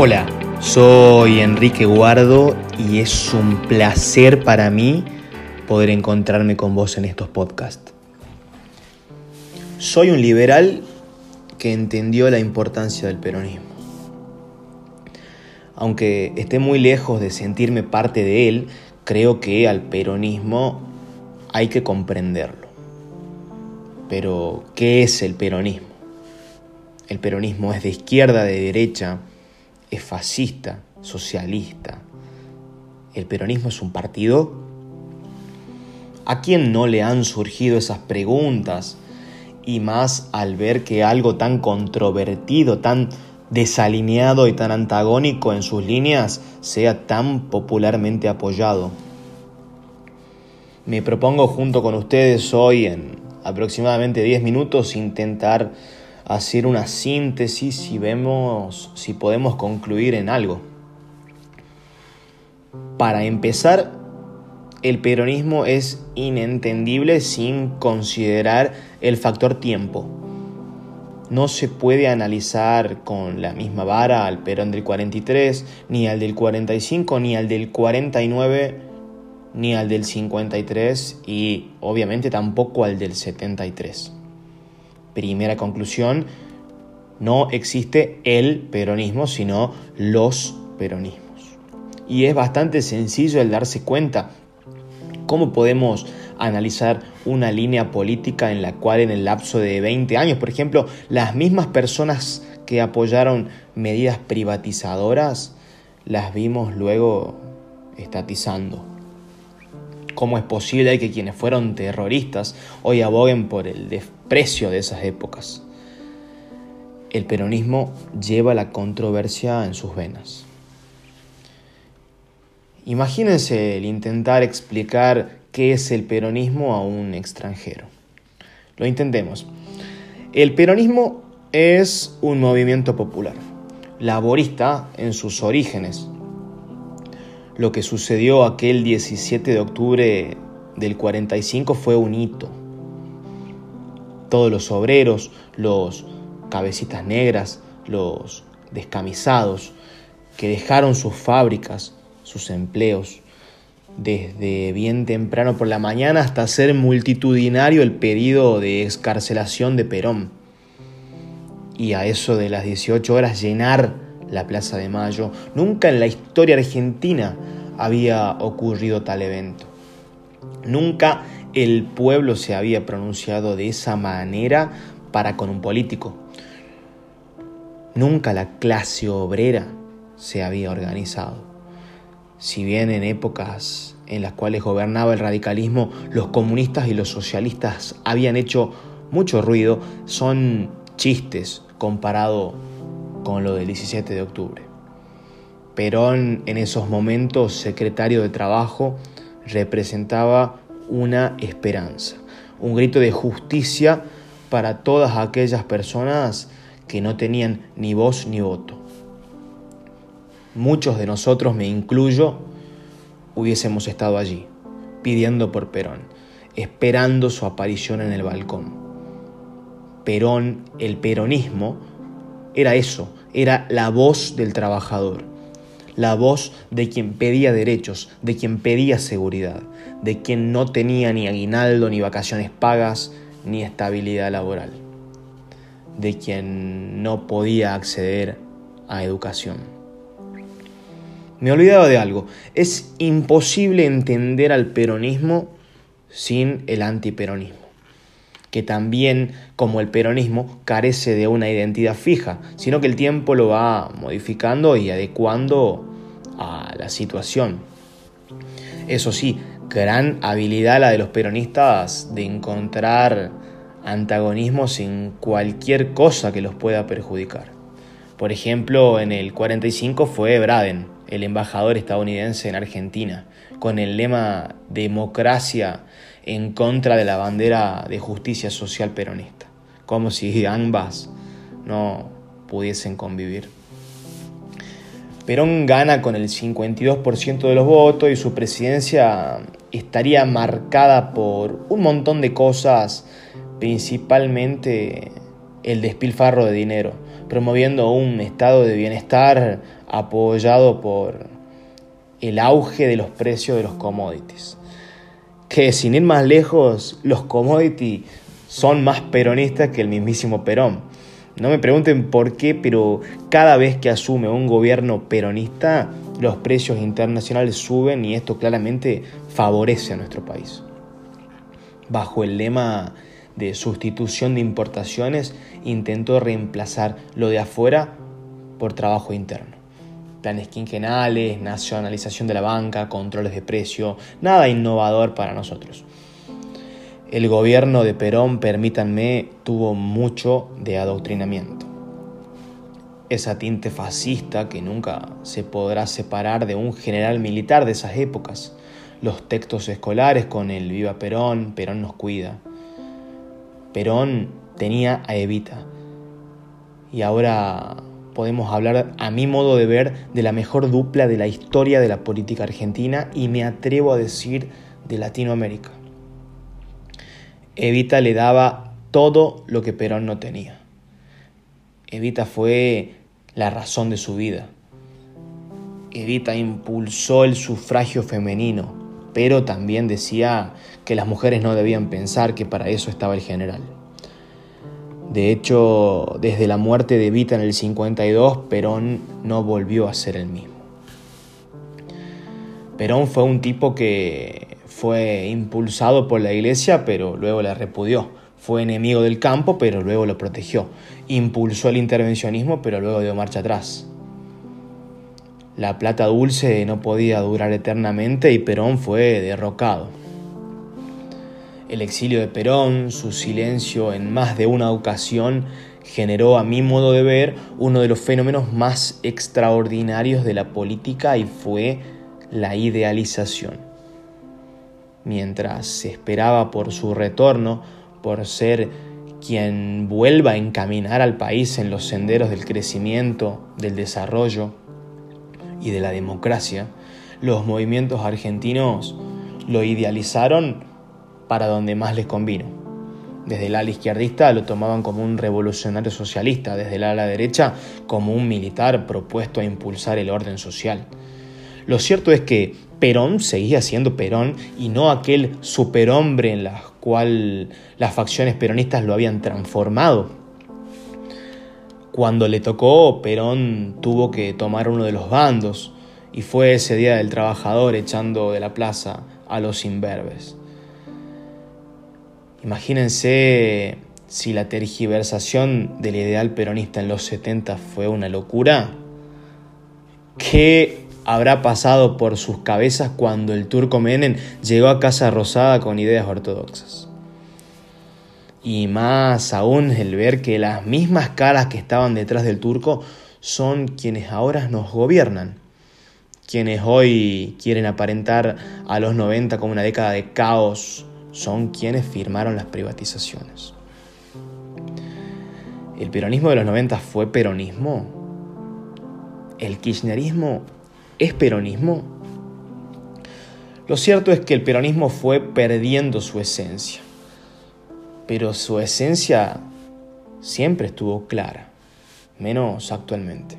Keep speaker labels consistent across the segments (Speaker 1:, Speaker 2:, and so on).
Speaker 1: Hola, soy Enrique Guardo y es un placer para mí poder encontrarme con vos en estos podcasts. Soy un liberal que entendió la importancia del peronismo. Aunque esté muy lejos de sentirme parte de él, creo que al peronismo hay que comprenderlo. Pero, ¿qué es el peronismo? El peronismo es de izquierda, de derecha, es fascista, socialista. ¿El peronismo es un partido? ¿A quién no le han surgido esas preguntas? Y más al ver que algo tan controvertido, tan desalineado y tan antagónico en sus líneas sea tan popularmente apoyado. Me propongo junto con ustedes hoy en aproximadamente 10 minutos intentar hacer una síntesis y vemos si podemos concluir en algo. Para empezar, el peronismo es inentendible sin considerar el factor tiempo. No se puede analizar con la misma vara al Perón del 43, ni al del 45, ni al del 49, ni al del 53 y obviamente tampoco al del 73. Primera conclusión, no existe el peronismo, sino los peronismos. Y es bastante sencillo el darse cuenta cómo podemos analizar una línea política en la cual en el lapso de 20 años, por ejemplo, las mismas personas que apoyaron medidas privatizadoras, las vimos luego estatizando. ¿Cómo es posible que quienes fueron terroristas hoy aboguen por el desprecio de esas épocas? El peronismo lleva la controversia en sus venas. Imagínense el intentar explicar qué es el peronismo a un extranjero. Lo intentemos. El peronismo es un movimiento popular, laborista en sus orígenes, lo que sucedió aquel 17 de octubre del 45 fue un hito. Todos los obreros, los cabecitas negras, los descamisados, que dejaron sus fábricas, sus empleos, desde bien temprano por la mañana hasta ser multitudinario el pedido de excarcelación de Perón. Y a eso de las 18 horas llenar la Plaza de Mayo. Nunca en la historia argentina había ocurrido tal evento. Nunca el pueblo se había pronunciado de esa manera para con un político. Nunca la clase obrera se había organizado. Si bien en épocas en las cuales gobernaba el radicalismo, los comunistas y los socialistas habían hecho mucho ruido, son chistes comparado con lo del 17 de octubre. Perón, en esos momentos secretario de Trabajo, representaba una esperanza, un grito de justicia para todas aquellas personas que no tenían ni voz ni voto. Muchos de nosotros, me incluyo, hubiésemos estado allí, pidiendo por Perón, esperando su aparición en el balcón. Perón, el peronismo, era eso, era la voz del trabajador, la voz de quien pedía derechos, de quien pedía seguridad, de quien no tenía ni aguinaldo, ni vacaciones pagas, ni estabilidad laboral, de quien no podía acceder a educación. Me olvidaba de algo, es imposible entender al peronismo sin el antiperonismo que también, como el peronismo, carece de una identidad fija, sino que el tiempo lo va modificando y adecuando a la situación. Eso sí, gran habilidad la de los peronistas de encontrar antagonismos en cualquier cosa que los pueda perjudicar. Por ejemplo, en el 45 fue Braden, el embajador estadounidense en Argentina, con el lema democracia en contra de la bandera de justicia social peronista, como si ambas no pudiesen convivir. Perón gana con el 52% de los votos y su presidencia estaría marcada por un montón de cosas, principalmente el despilfarro de dinero, promoviendo un estado de bienestar apoyado por el auge de los precios de los commodities. Que sin ir más lejos, los commodities son más peronistas que el mismísimo Perón. No me pregunten por qué, pero cada vez que asume un gobierno peronista, los precios internacionales suben y esto claramente favorece a nuestro país. Bajo el lema de sustitución de importaciones, intentó reemplazar lo de afuera por trabajo interno. Planes quinquenales, nacionalización de la banca, controles de precio, nada innovador para nosotros. El gobierno de Perón, permítanme, tuvo mucho de adoctrinamiento. Esa tinte fascista que nunca se podrá separar de un general militar de esas épocas. Los textos escolares con el Viva Perón, Perón nos cuida. Perón tenía a Evita. Y ahora podemos hablar, a mi modo de ver, de la mejor dupla de la historia de la política argentina y me atrevo a decir de Latinoamérica. Evita le daba todo lo que Perón no tenía. Evita fue la razón de su vida. Evita impulsó el sufragio femenino, pero también decía que las mujeres no debían pensar que para eso estaba el general. De hecho, desde la muerte de Vita en el 52, Perón no volvió a ser el mismo. Perón fue un tipo que fue impulsado por la iglesia, pero luego la repudió. Fue enemigo del campo, pero luego lo protegió. Impulsó el intervencionismo, pero luego dio marcha atrás. La plata dulce no podía durar eternamente y Perón fue derrocado. El exilio de Perón, su silencio en más de una ocasión, generó a mi modo de ver uno de los fenómenos más extraordinarios de la política y fue la idealización. Mientras se esperaba por su retorno, por ser quien vuelva a encaminar al país en los senderos del crecimiento, del desarrollo y de la democracia, los movimientos argentinos lo idealizaron para donde más les convino. Desde el ala izquierdista lo tomaban como un revolucionario socialista, desde el ala derecha como un militar propuesto a impulsar el orden social. Lo cierto es que Perón seguía siendo Perón y no aquel superhombre en la cual las facciones peronistas lo habían transformado. Cuando le tocó, Perón tuvo que tomar uno de los bandos y fue ese día del trabajador echando de la plaza a los imberbes. Imagínense si la tergiversación del ideal peronista en los 70 fue una locura. ¿Qué habrá pasado por sus cabezas cuando el turco Menem llegó a Casa Rosada con ideas ortodoxas? Y más aún el ver que las mismas caras que estaban detrás del turco son quienes ahora nos gobiernan quienes hoy quieren aparentar a los 90 como una década de caos, son quienes firmaron las privatizaciones. ¿El peronismo de los 90 fue peronismo? ¿El kirchnerismo es peronismo? Lo cierto es que el peronismo fue perdiendo su esencia, pero su esencia siempre estuvo clara, menos actualmente.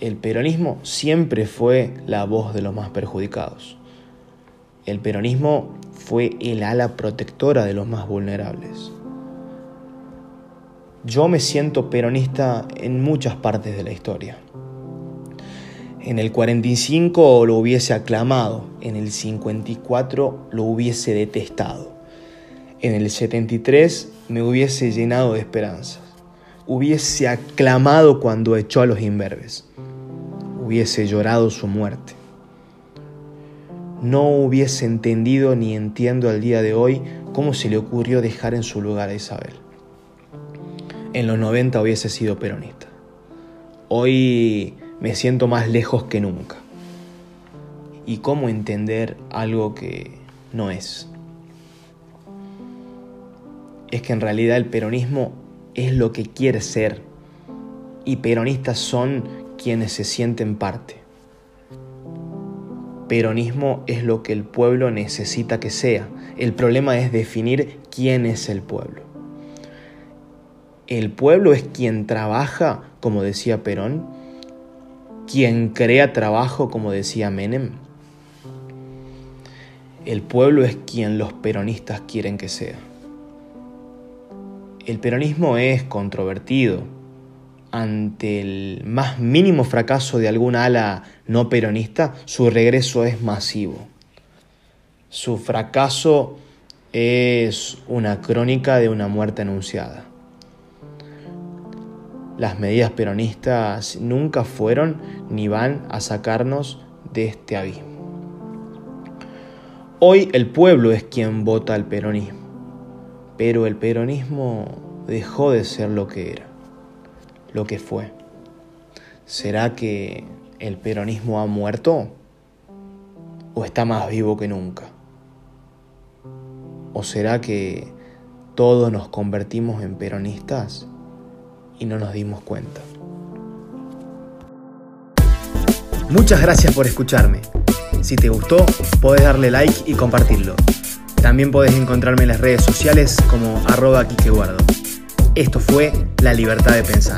Speaker 1: El peronismo siempre fue la voz de los más perjudicados. El peronismo fue el ala protectora de los más vulnerables. Yo me siento peronista en muchas partes de la historia. En el 45 lo hubiese aclamado, en el 54 lo hubiese detestado, en el 73 me hubiese llenado de esperanzas, hubiese aclamado cuando echó a los imberbes, hubiese llorado su muerte no hubiese entendido ni entiendo al día de hoy cómo se le ocurrió dejar en su lugar a Isabel. En los 90 hubiese sido peronista. Hoy me siento más lejos que nunca. ¿Y cómo entender algo que no es? Es que en realidad el peronismo es lo que quiere ser y peronistas son quienes se sienten parte. Peronismo es lo que el pueblo necesita que sea. El problema es definir quién es el pueblo. ¿El pueblo es quien trabaja, como decía Perón? ¿Quien crea trabajo, como decía Menem? El pueblo es quien los peronistas quieren que sea. El peronismo es controvertido. Ante el más mínimo fracaso de alguna ala no peronista, su regreso es masivo. Su fracaso es una crónica de una muerte anunciada. Las medidas peronistas nunca fueron ni van a sacarnos de este abismo. Hoy el pueblo es quien vota al peronismo, pero el peronismo dejó de ser lo que era, lo que fue. ¿Será que el peronismo ha muerto? ¿O está más vivo que nunca? ¿O será que todos nos convertimos en peronistas y no nos dimos cuenta? Muchas gracias por escucharme. Si te gustó, podés darle like y compartirlo. También podés encontrarme en las redes sociales como arroba Esto fue La Libertad de Pensar.